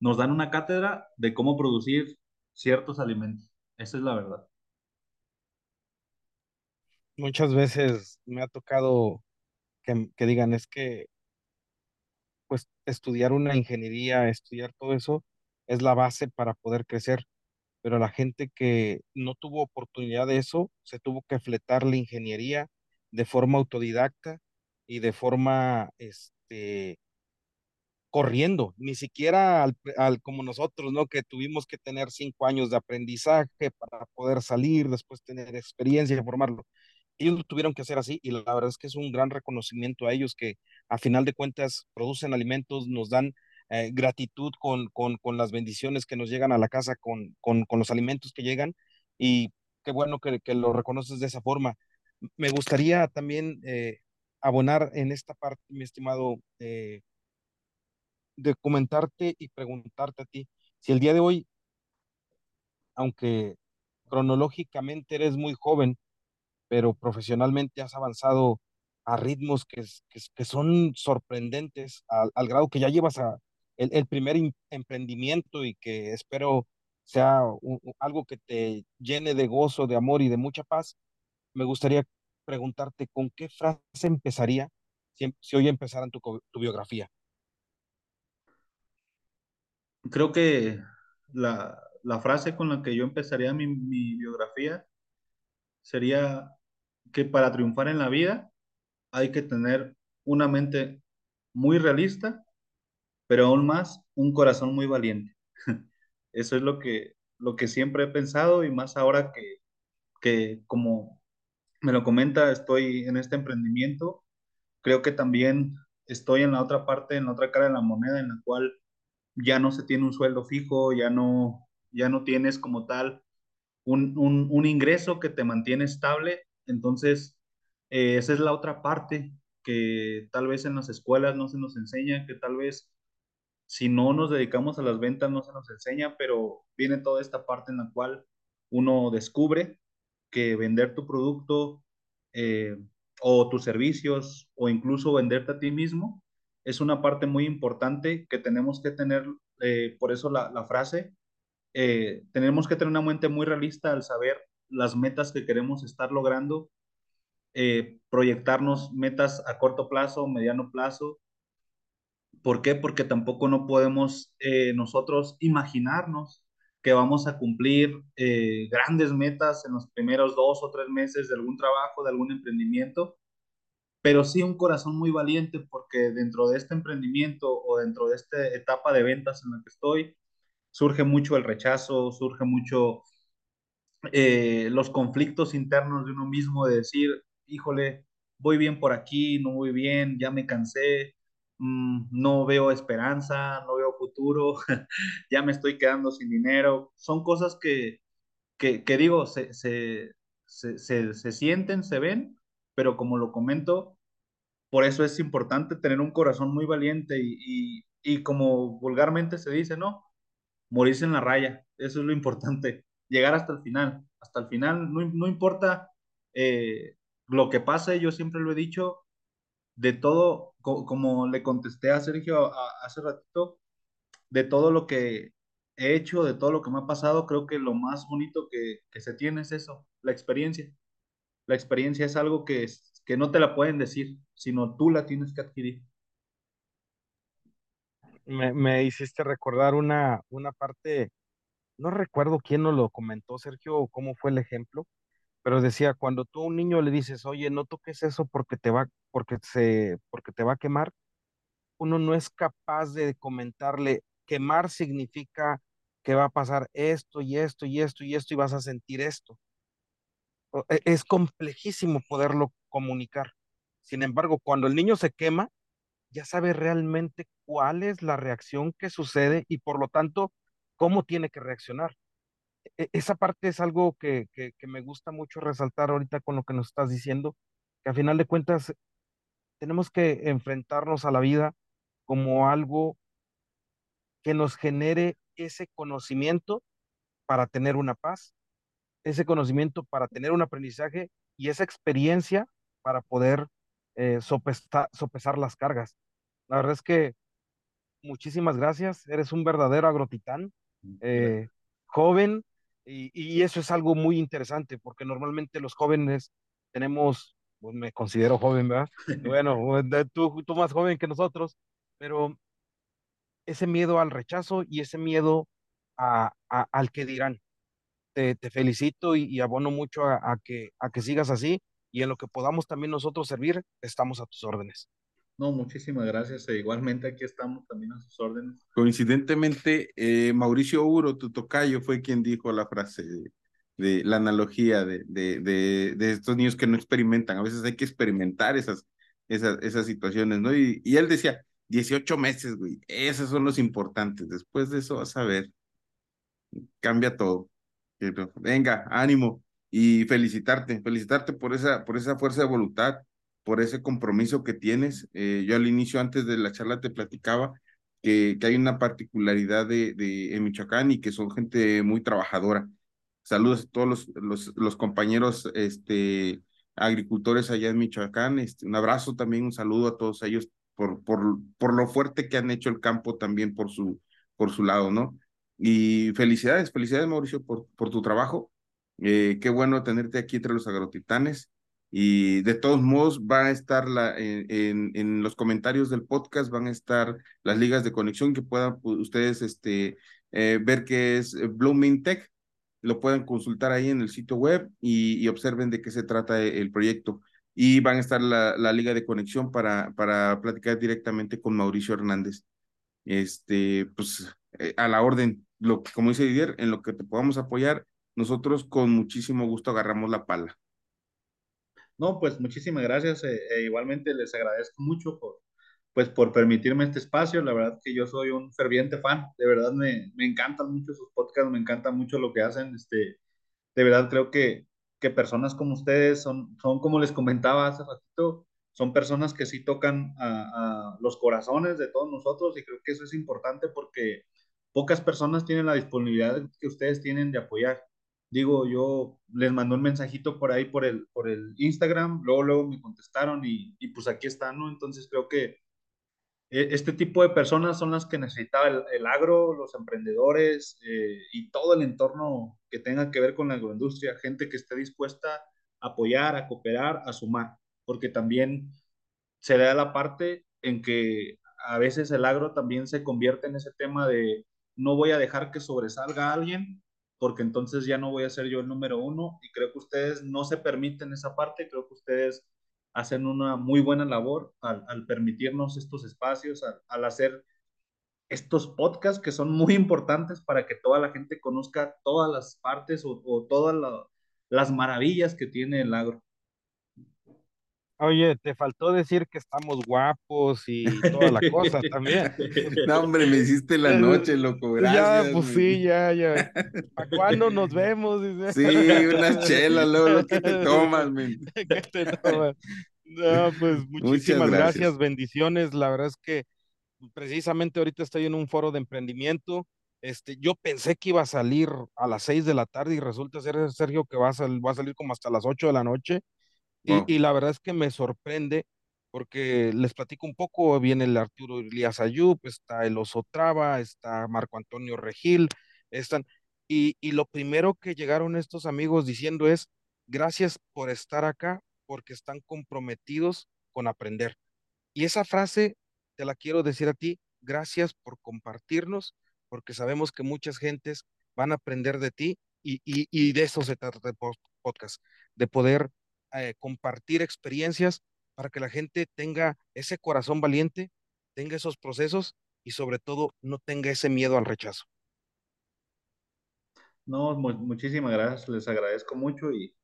nos dan una cátedra de cómo producir ciertos alimentos. Esa es la verdad. Muchas veces me ha tocado que, que digan, es que pues estudiar una ingeniería, estudiar todo eso es la base para poder crecer, pero la gente que no tuvo oportunidad de eso, se tuvo que fletar la ingeniería de forma autodidacta y de forma, este, corriendo, ni siquiera al, al, como nosotros, ¿no? Que tuvimos que tener cinco años de aprendizaje para poder salir, después tener experiencia y formarlo ellos lo tuvieron que hacer así y la verdad es que es un gran reconocimiento a ellos que a final de cuentas producen alimentos, nos dan eh, gratitud con, con, con, las bendiciones que nos llegan a la casa, con, con, con los alimentos que llegan y qué bueno que, lo reconoces de esa forma. Me gustaría también eh, abonar en esta parte, mi estimado, eh, de comentarte y preguntarte a ti, si el día de hoy, aunque cronológicamente eres muy joven, pero profesionalmente has avanzado a ritmos que, que, que son sorprendentes, al, al, grado que ya llevas a el, el primer emprendimiento y que espero sea un, algo que te llene de gozo, de amor y de mucha paz. Me gustaría preguntarte con qué frase empezaría si, si hoy empezaran tu, tu biografía. Creo que la, la, frase con la que yo empezaría mi, mi biografía sería que para triunfar en la vida hay que tener una mente muy realista, pero aún más un corazón muy valiente. Eso es lo que, lo que siempre he pensado y más ahora que, que, como me lo comenta, estoy en este emprendimiento, creo que también estoy en la otra parte, en la otra cara de la moneda, en la cual ya no se tiene un sueldo fijo, ya no, ya no tienes como tal un, un, un ingreso que te mantiene estable. Entonces, eh, esa es la otra parte que tal vez en las escuelas no se nos enseña, que tal vez si no nos dedicamos a las ventas no se nos enseña, pero viene toda esta parte en la cual uno descubre que vender tu producto eh, o tus servicios o incluso venderte a ti mismo es una parte muy importante que tenemos que tener, eh, por eso la, frase, tenemos que tener una mente muy realista al saber las metas que queremos estar logrando eh, proyectarnos metas a corto plazo, mediano plazo. ¿Por qué? Porque tampoco no podemos eh, nosotros imaginarnos que vamos a cumplir eh, grandes metas en los primeros dos o tres meses de algún trabajo, de algún emprendimiento, pero sí un corazón muy valiente porque dentro de este emprendimiento o dentro de esta etapa de ventas en la que estoy, surge mucho el rechazo, surge mucho eh, los conflictos internos de uno mismo de decir, híjole, voy bien por aquí, no voy bien, ya me cansé, mm, no veo esperanza, no veo futuro, ya me estoy quedando sin dinero. Son cosas que, que, que digo, se, se, se, se, sienten, se ven, pero como lo comento, por eso es importante tener un corazón muy valiente y, y, y como vulgarmente se dice, ¿no? Morirse en la raya, eso es lo importante, llegar hasta el final, hasta el final, no, no importa eh, lo que pase, yo siempre lo he dicho, de todo, co como le contesté a Sergio hace ratito, de todo lo que he hecho, de todo lo que me ha pasado, creo que lo más bonito que, que se tiene es eso, la experiencia. La experiencia es algo que, es, que no te la pueden decir, sino tú la tienes que adquirir. Me, me hiciste recordar una, una parte, no recuerdo quién nos lo comentó, Sergio, o cómo fue el ejemplo, pero decía, cuando tú a un niño le dices, oye, no toques eso porque te va, porque se, porque te va a quemar, uno no es capaz de comentarle, quemar significa que va a pasar esto y esto y esto y esto y vas a sentir esto. E- Es complejísimo poderlo comunicar. Sin embargo, cuando el niño se quema, ya sabe realmente cuál es la reacción que sucede y por lo tanto, cómo tiene que reaccionar. E- Esa parte es algo que, que, que me gusta mucho resaltar ahorita con lo que nos estás diciendo, que a final de cuentas tenemos que enfrentarnos a la vida como algo que nos genere ese conocimiento para tener una paz, ese conocimiento para tener un aprendizaje y esa experiencia para poder eh, sopesar, sopesar las cargas. La verdad es que muchísimas gracias, eres un verdadero agrotitán, eh, joven, y, y eso es algo muy interesante, porque normalmente los jóvenes tenemos, pues me considero joven, ¿verdad? Bueno, tú, tú más joven que nosotros, pero ese miedo al rechazo y ese miedo a, a- al que dirán. Te, te felicito y, y abono mucho a, a que, a que sigas así y en lo que podamos también nosotros servir, estamos a tus órdenes. No, muchísimas gracias. E igualmente aquí estamos también a sus órdenes. Coincidentemente, eh, Mauricio Uro, tu tocayo, fue quien dijo la frase de, la analogía de, de, de, de, estos niños que no experimentan. A veces hay que experimentar esas, esas, esas situaciones, ¿no? Y, y él decía, 18 meses, güey, esos son los importantes. Después de eso vas a ver, cambia todo. Pero, venga, ánimo y felicitarte, felicitarte por esa, por esa fuerza de voluntad, por ese compromiso que tienes. Eh, yo al inicio, antes de la charla, te platicaba que, que hay una particularidad de, de, en Michoacán y que son gente muy trabajadora. Saludos a todos los, los, los compañeros este, agricultores allá en Michoacán. Este, un abrazo también, un saludo a todos ellos por, por, por lo fuerte que han hecho el campo también por su, por su lado, ¿no? Y felicidades, felicidades Mauricio por, por tu trabajo. Eh, qué bueno tenerte aquí entre los agrotitanes. Y de todos modos va a estar la, en, en, los comentarios del podcast, van a estar las ligas de conexión que puedan ustedes este, eh, ver que es Blooming Tech. Lo pueden consultar ahí en el sitio web y, observen de qué se trata el proyecto. Y van a estar la, la liga de conexión para, para platicar directamente con Mauricio Hernández. Este, pues eh, a la orden, lo, como dice Didier, en lo que te podamos apoyar, nosotros con muchísimo gusto agarramos la pala. No, pues muchísimas gracias. Eh, eh, igualmente les agradezco mucho por, pues, por permitirme este espacio. La verdad que yo soy un ferviente fan. De verdad me, me encantan mucho sus podcasts, me encanta mucho lo que hacen. Este, de verdad creo que, que personas como ustedes son, son, como les comentaba hace ratito, son personas que sí tocan a los corazones de todos nosotros y creo que eso es importante porque pocas personas tienen la disponibilidad que ustedes tienen de apoyar digo, yo les mandé un mensajito por ahí por el, por el Instagram, luego, luego me contestaron y, y pues aquí están, ¿no? Entonces creo que este tipo de personas son las que necesitaba el, agro, los emprendedores eh, y todo el entorno que tenga que ver con la agroindustria, gente que esté dispuesta a apoyar, a cooperar, a sumar, porque también se da la parte en que a veces el agro también se convierte en ese tema de no voy a dejar que sobresalga alguien, porque entonces ya no voy a ser yo el número uno y creo que ustedes no se permiten esa parte, creo que ustedes hacen una muy buena labor al, permitirnos estos espacios, al, hacer estos podcasts que son muy importantes para que toda la gente conozca todas las partes o, todas la, las maravillas que tiene el agro. Oye, te faltó decir que estamos guapos y toda la cosa también. No, hombre, me hiciste la noche, loco, gracias. Ya, pues sí, ya, ya. ¿Para cuándo nos vemos? Sí, unas chelas, luego, ¿qué te tomas, men? ¿Qué te tomas? No, pues muchísimas gracias. gracias, bendiciones. La verdad es que precisamente ahorita estoy en un foro de emprendimiento. Este, yo pensé que iba a salir a las seis de la tarde y resulta ser, Sergio, que va a, va a salir como hasta las ocho de la noche. Y, la verdad es que me sorprende porque les platico un poco, viene el Arturo Elías Ayub, está el Oso Traba, está Marco Antonio Regil, están, y, y lo primero que llegaron estos amigos diciendo es, gracias por estar acá, porque están comprometidos con aprender. Y esa frase te la quiero decir a ti, gracias por compartirnos, porque sabemos que muchas gentes van a aprender de ti y, y, y de eso se trata el podcast, de poder eh, compartir experiencias para que la gente tenga ese corazón valiente, tenga esos procesos y sobre todo no tenga ese miedo al rechazo. No, muchísimas gracias, les agradezco mucho y,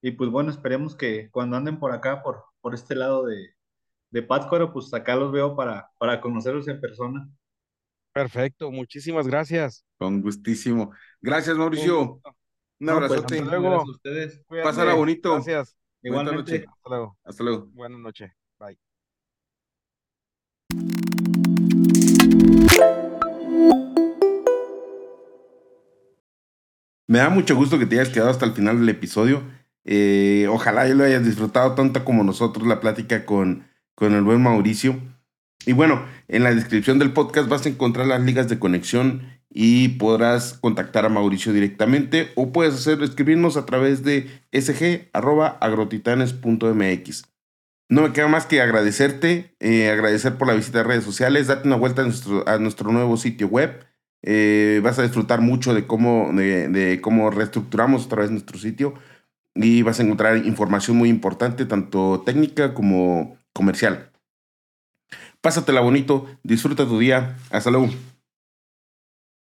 y, pues bueno, esperemos que cuando anden por acá, por, por este lado de, de Pátzcuaro, pues acá los veo para, para conocerlos en persona. Perfecto, muchísimas gracias. Con gustísimo. Gracias, Mauricio. Un abrazo. Pues, luego. a ustedes. Pásala bonito. Gracias. Igualmente. Hasta luego. Hasta luego. Buenas noches. Bye. Me da mucho gusto que te hayas quedado hasta el final del episodio. Eh, ojalá yo lo hayas disfrutado tanto como nosotros la plática con, con el buen Mauricio. Y bueno, en la descripción del podcast vas a encontrar las ligas de conexión y podrás contactar a Mauricio directamente o puedes hacer, escribirnos a través de sg.agrotitanes.mx. No me queda más que agradecerte, eh, agradecer por la visita a redes sociales, date una vuelta a nuestro, nuevo sitio web. Eh, vas a disfrutar mucho de cómo, de, de cómo reestructuramos otra vez nuestro sitio y vas a encontrar información muy importante, tanto técnica como comercial. Pásatela bonito, disfruta tu día. Hasta luego.